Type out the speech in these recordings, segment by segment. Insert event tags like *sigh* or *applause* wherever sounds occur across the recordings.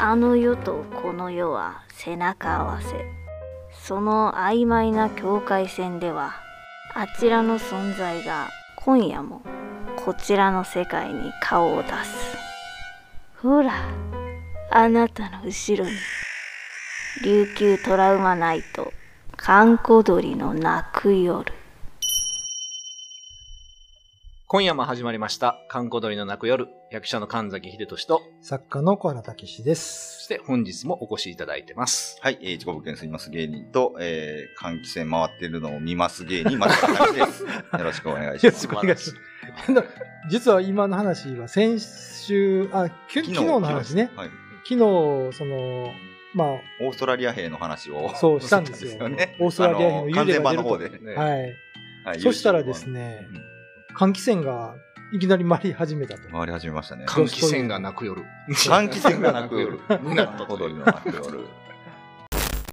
あの世とこの世は背中合わせ。その曖昧な境界線ではあちらの存在が今夜もこちらの世界に顔を出す。ほらあなたの後ろに琉球トラウマナイト閑古鳥の泣く夜。今夜も始まりました、観光鳥の泣く夜、役者の神崎秀俊と、作家の小原武史でそす。して本日もお越しいただいてます。はい、えー、自己物件住みます芸人と、えー、換気扇回ってるのを見ます芸人、松原隆で *laughs* す。よろしくお願いしよろます。しくお願いします。実は今の話は先週、あ、きゅ昨日の話ね。はい。昨日、その、まオーストラリア兵の話を。そうしたんですよね。オーストラリア兵のあ完全版の方で。ねあ、はい。はいそしたらです。ね、換気扇がいきなり回り始めたと。回り始めましたね。換気扇が泣く夜。換気扇が泣く夜。になったと踊りの泣く夜。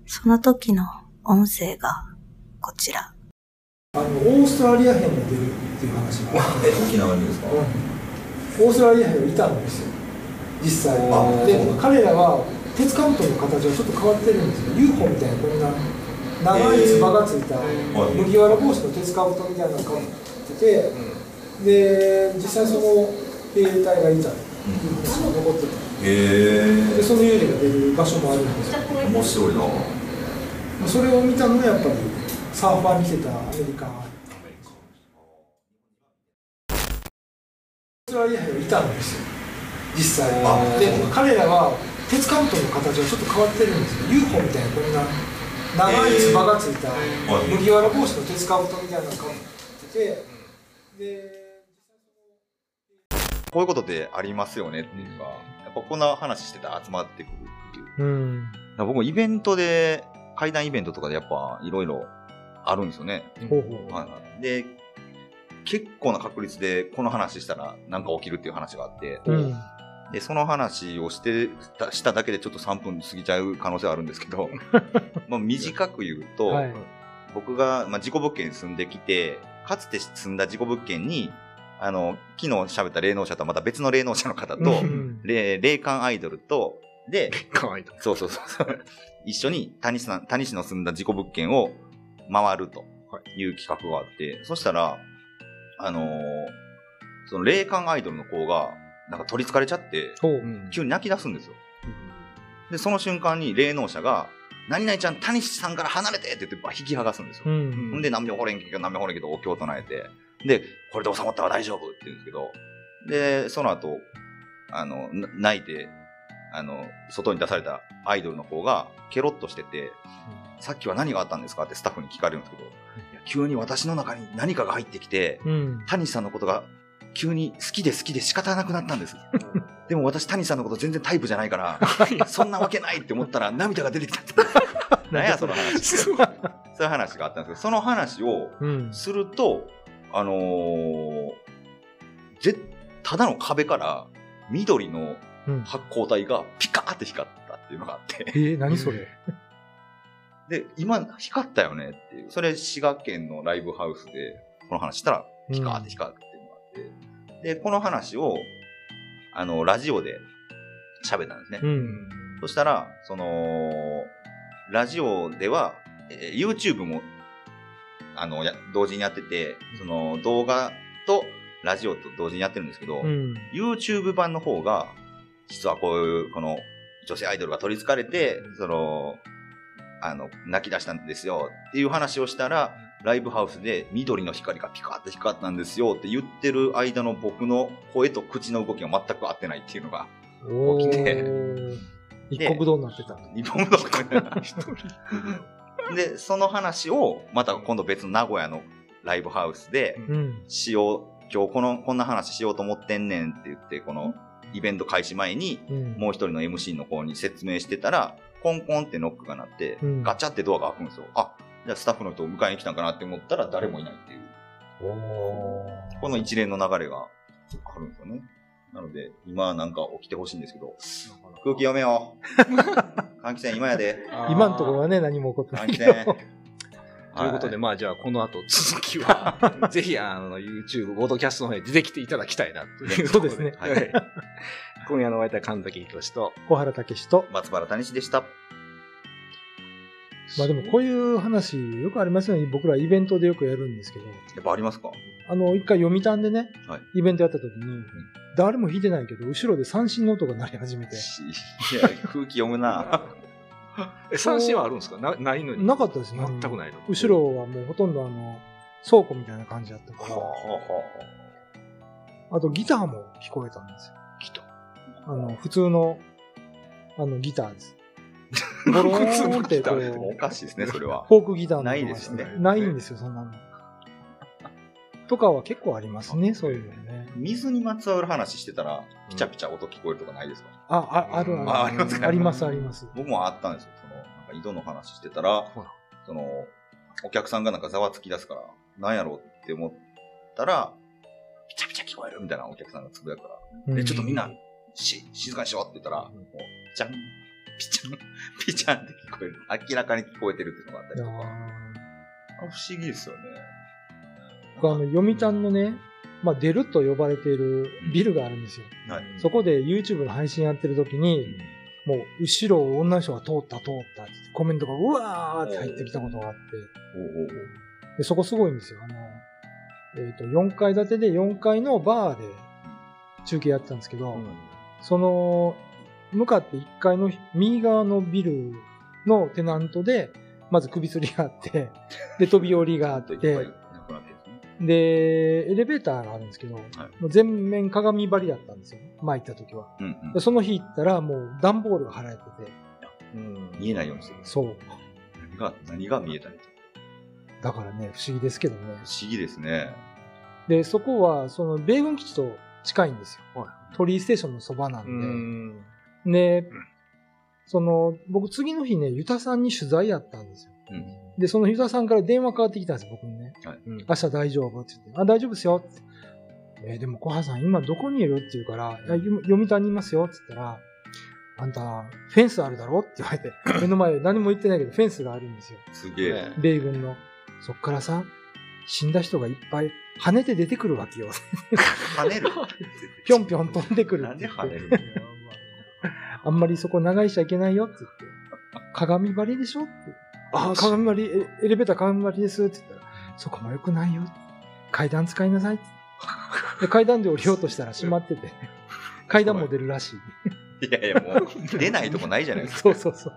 その時の音声がこちらあの、オーストラリア兵も出るっていう話が。え、沖縄にですか？オーストラリア兵がいたんですよ。実際あで、彼らは鉄カブトの形がちょっと変わってるんですよ。UFO みたいなこんな長いつばがついた麦わら帽子の鉄カブトみたいなのがってて、で実際その兵隊がいたっていう話が残ってた。へでその幽霊が出る場所もあるんですよ。ー、面白いなそれを見たのがやっぱりサーファーに来てたアメリカ。オーストラリア兵がいたんですよ。実際で彼らは鉄カブトの形がちょっと変わってるんですよ。UFO みたいなこんな長いつばがついた麦わら帽子の鉄カブトみたいなのがってて、で。こういうことってありますよねっていうか、やっぱこんな話してたら集まってくるっていう。うん。僕もイベントで、会談イベントとかでやっぱいろいろあるんですよね。ほうほう。はいはい、で、結構な確率でこの話したらなんか起きるっていう話があって、うん。で、その話をしてたしただけでちょっと3分過ぎちゃう可能性はあるんですけど、*laughs* まあ短く言うと、はい。僕が、まあ、事故物件に住んできて、かつて住んだ事故物件に、あの、昨日喋った霊能者とはまた別の霊能者の方と、うん霊霊感アイドルと、で、かわいいと。そうそうそうそう。一緒に谷市な谷市の住んだ事故物件を回るという企画があって、そしたら、あのーその霊感アイドルの子が、なんか取り憑かれちゃって、急に泣き出すんですよ。で、その瞬間に霊能者が、何々ちゃん、谷市さんから離れてって言って、バ引き剥がすんですよ。うん。ほんで、何秒ほれんけど、何秒ほれんけど、お経を唱えて、で、これで収まったら大丈夫って言うんですけど、で、その後、あの、な泣いて、あの、外に出されたアイドルの子が、ケロッとしてて、さっきは何があったんですかってスタッフに聞かれるんですけど、いや急に私の中に何かが入ってきて、うん。谷さんのことが急に好きで好きで仕方なくなったんです。でも私谷さんのこと全然タイプじゃないから、そんなわけないって思ったら涙が出てきたって。*laughs* 何やその話。そういう話があったんですけど、その話をうん。すると、あのーぜ、ただの壁から緑のうん。発光体がピカーって光ったっていうのがあって、えー、何それ？*laughs* で、今光ったよねっていう、それ滋賀県のライブハウスでこの話したらピカーって光るっていうのがあって、で、この話を、あの、ラジオで喋ったんですね。うん。そしたら、その、ラジオでは、えー YouTube も、あの、や同時にやってて、その動画とラジオと同時にやってるんですけど、うん。YouTube 版の方が、実はこういう、この女性アイドルが取り憑かれて、その、あの、泣き出したんですよっていう話をしたら、ライブハウスで緑の光がピカって光ったんですよって言ってる間の僕の声と口の動きが全く合ってないっていうのが、お起きて。ー一国道になってた。日本ので、その話を、また今度別の名古屋のライブハウスでうん。しよう、今日この、こんな話しようと思ってんねんって言って、このイベント開始前に、うん。もう一人の MC の子に説明してたら、コンコンってノックが鳴って、うんガチャってドアが開くんですよ。あ、じゃあスタッフの人を迎えに来たんかなって思ったら誰もいないっていう、おこの一連の流れがあるんですよね。なので、今なんか起きてほしいんですけど、空気読めよう。*laughs* 換気扇今やで。今のところはね、何も起こってない換気けど。扇。ということで、まあじゃあこの後続きは、*laughs* ぜひあの YouTube、ボードキャストの方に出てきていただきたいなというそうですねはい。今夜のお相手は神崎仁と小原武史と松原谷史でした。まあでもこういう話よくありますよね。僕らイベントでよくやるんですけど。やっぱありますか？あの、一回読みたんでね、はい、イベントやった時に、誰も弾いてないけど、後ろで三振の音が鳴り始めて。*laughs* いや、空気読むな *laughs* え、三振はあるんですか？なないのに？なかったですね。全くないの。後ろはもうほとんどあの、倉庫みたいな感じだったから。あとギターも聞こえたんですよ。ギターあの、普通の、あの、ギターです。ボローンってこう。おかしいですね、それは。フォークギターのないですね。ないんですよ、そんなの。とかは結構ありますね、そういうのね。水にまつわる話してたら、ピチャピチャ音聞こえるとかないですか、あ、あ、あるありますあります、あります。僕もあったんですよ。その、なんか井戸の話してたら、その、お客さんがなんかざわつき出すから、なんやろうって思ったら、ピチャピチャ聞こえるみたいなお客さんがつぶやくから、で、ちょっとみんな、し、静かにしようって言ったら、もう、じゃん、ピチャン、ピチャンって聞こえる。明らかに聞こえてるっていうのがあったりとか。あ不思議ですよね。僕あの、読谷のね、まあ、出ると呼ばれているビルがあるんですよ。はい、そこで YouTube の配信やってる時に、もう、後ろを女の人が通った通ったってコメントがうわーって入ってきたことがあって、でそこすごいんですよ。あの、えっ、ー、と、4階建てで4階のバーで中継やってたんですけど、うん、その、向かって1階の右側のビルのテナントで、まず首吊りがあって、*laughs* で、飛び降りがあって、で、エレベーターがあるんですけど、はい、全面鏡張りだったんですよ。前行った時は、うんうん、その日行ったらもう段ボールが貼られてて。うん、見えないようにしてる。そう。何が、何が見えたりだからね、不思議ですけどね。不思議ですね。で、そこは、その、米軍基地と近いんですよ。はい、鳥居ステーションのそばなんで。で、その、僕次の日ね、ユタさんに取材やったんですよ。うんで、そのユタさんから電話かかってきたんですよ、僕にね。はい、明日大丈夫って言って。あ、大丈夫ですよって。えー、でも小原さん今どこにいるって言うから、読谷にいますよって言ったら、あんた、フェンスあるだろって言われて、*laughs* 目の前何も言ってないけど、フェンスがあるんですよ。すげえ。米軍の。そっからさ、死んだ人がいっぱい跳ねて出てくるわけよ。跳ねる *laughs* ぴょんぴょん飛んでくるなんで跳ねるあんまりそこ長いしちゃいけないよって言って。鏡張りでしょって。ああ、鏡張り、エレベーター鏡張りですって言ったら、そこも良くないよ。階段使いなさいで *laughs* 階段で降りようとしたら閉まってて、階段も出るらしい。いやいや、もう、出ないとこないじゃないですか。*laughs* そうそうそう。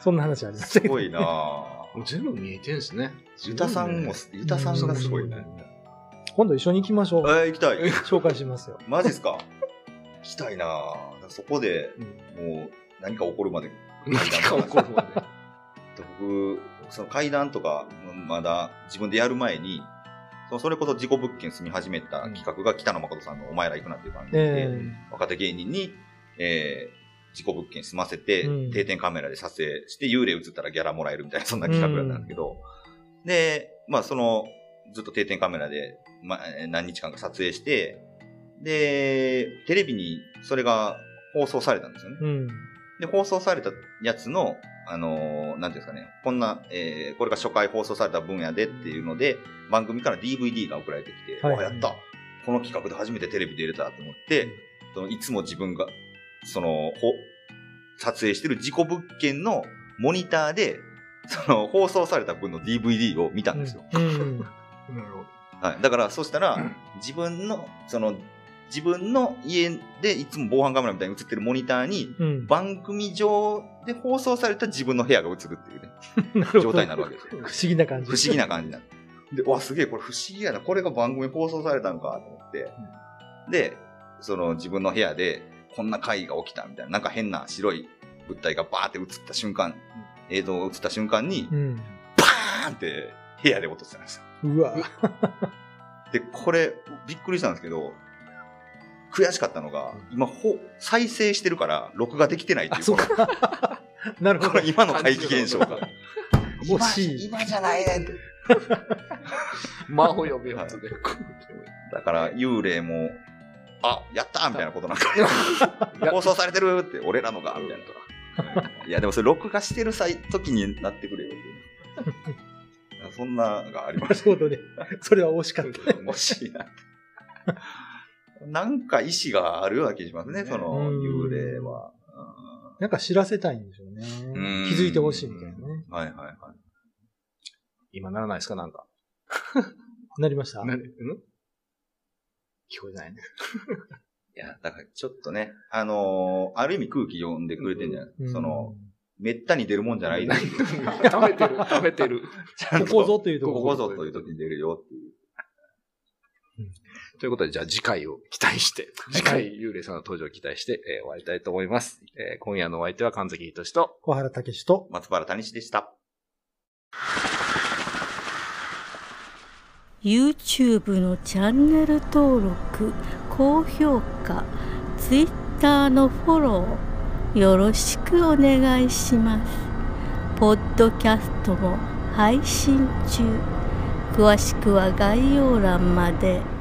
そんな話ありましたすごいなもう全部見えてんすね。ユタさんも、ユタさんがすごいね。今度一緒に行きましょう。えー、行きたい。紹介しますよ。マジっすか？*laughs* 行きたいなそこで、もう、何か起こるまで。何か起こるま *laughs* で。僕、その階段とか、まだ自分でやる前に、それこそ事故物件住み始めた企画が北野誠さんのお前ら行くなっていう感じで、えー、若手芸人に、えー、事故物件住ませて、うん、定点カメラで撮影して幽霊映ったらギャラもらえるみたいな、そんな企画だったんですけど、うん、で、まあその、ずっと定点カメラで、まあ、何日間か撮影して、で、テレビにそれが放送されたんですよね。うん、で、放送されたやつの、あのー、なんていうんですかね、こんな、えー、これが初回放送された分野でっていうので、番組から DVD が送られてきて、はい、あ、やったこの企画で初めてテレビで入れたと思って、そのいつも自分が、その、ほ、撮影してる事故物件のモニターで、その、放送された分の DVD を見たんですよ。うん。うん、*laughs* はい。だから、そしたら、自分の、その、自分の家でいつも防犯カメラみたいに映ってるモニターに、番組上で放送された自分の部屋が映るっていうね、*laughs* 状態になるわけですよ。*laughs* 不思議な感じ。不思議な感じになる。で、わ、すげえ、これ不思議やな。これが番組放送されたのかと思って、うん、で、その自分の部屋で、こんな会が起きたみたいな、なんか変な白い物体がバーって映った瞬間、うん、映像が映った瞬間に、うん、バーンって部屋で落としたんですよ。うわ。で、これ、びっくりしたんですけど、悔しかったのが、今、ほ、再生してるから、録画できてないっていう。*laughs* なるほど。今の怪奇現象が。惜しい。今じゃないねん *laughs* 魔法呼べよ、つで。だから、幽霊も、あ、やったみたいなことなんか、*laughs* 放送されてるって、俺らのが、みたいな。いや、でもそれ録画してる際、時になってくれよ。そんながありまなした。るほどね。それは惜しかった。惜しいな。なんか意志があるような気がしますね、その幽霊は。なんか知らせたいんでしょうね。うん気づいてほしいみたいなね。はいはいはい。今ならないですかなんか。*laughs* なりました？なうん？聞こえないね。*laughs* いや、だからちょっとね、あのーある意味空気読んでくれてんじゃない、うんその、めったに出るもんじゃない *laughs* 食べてる、食べてる。ことこぞというとこここぞという時に出るよっていう。ということで、じゃあ次回を期待して、次回幽霊さんの登場を期待して、えー終わりたいと思います。えー今夜のお相手は神崎仁と、小原武史と、松原谷志でした。YouTube のチャンネル登録高評価 Twitter のフォローよろしくお願いしますポッドキャストも配信中詳しくは概要欄まで。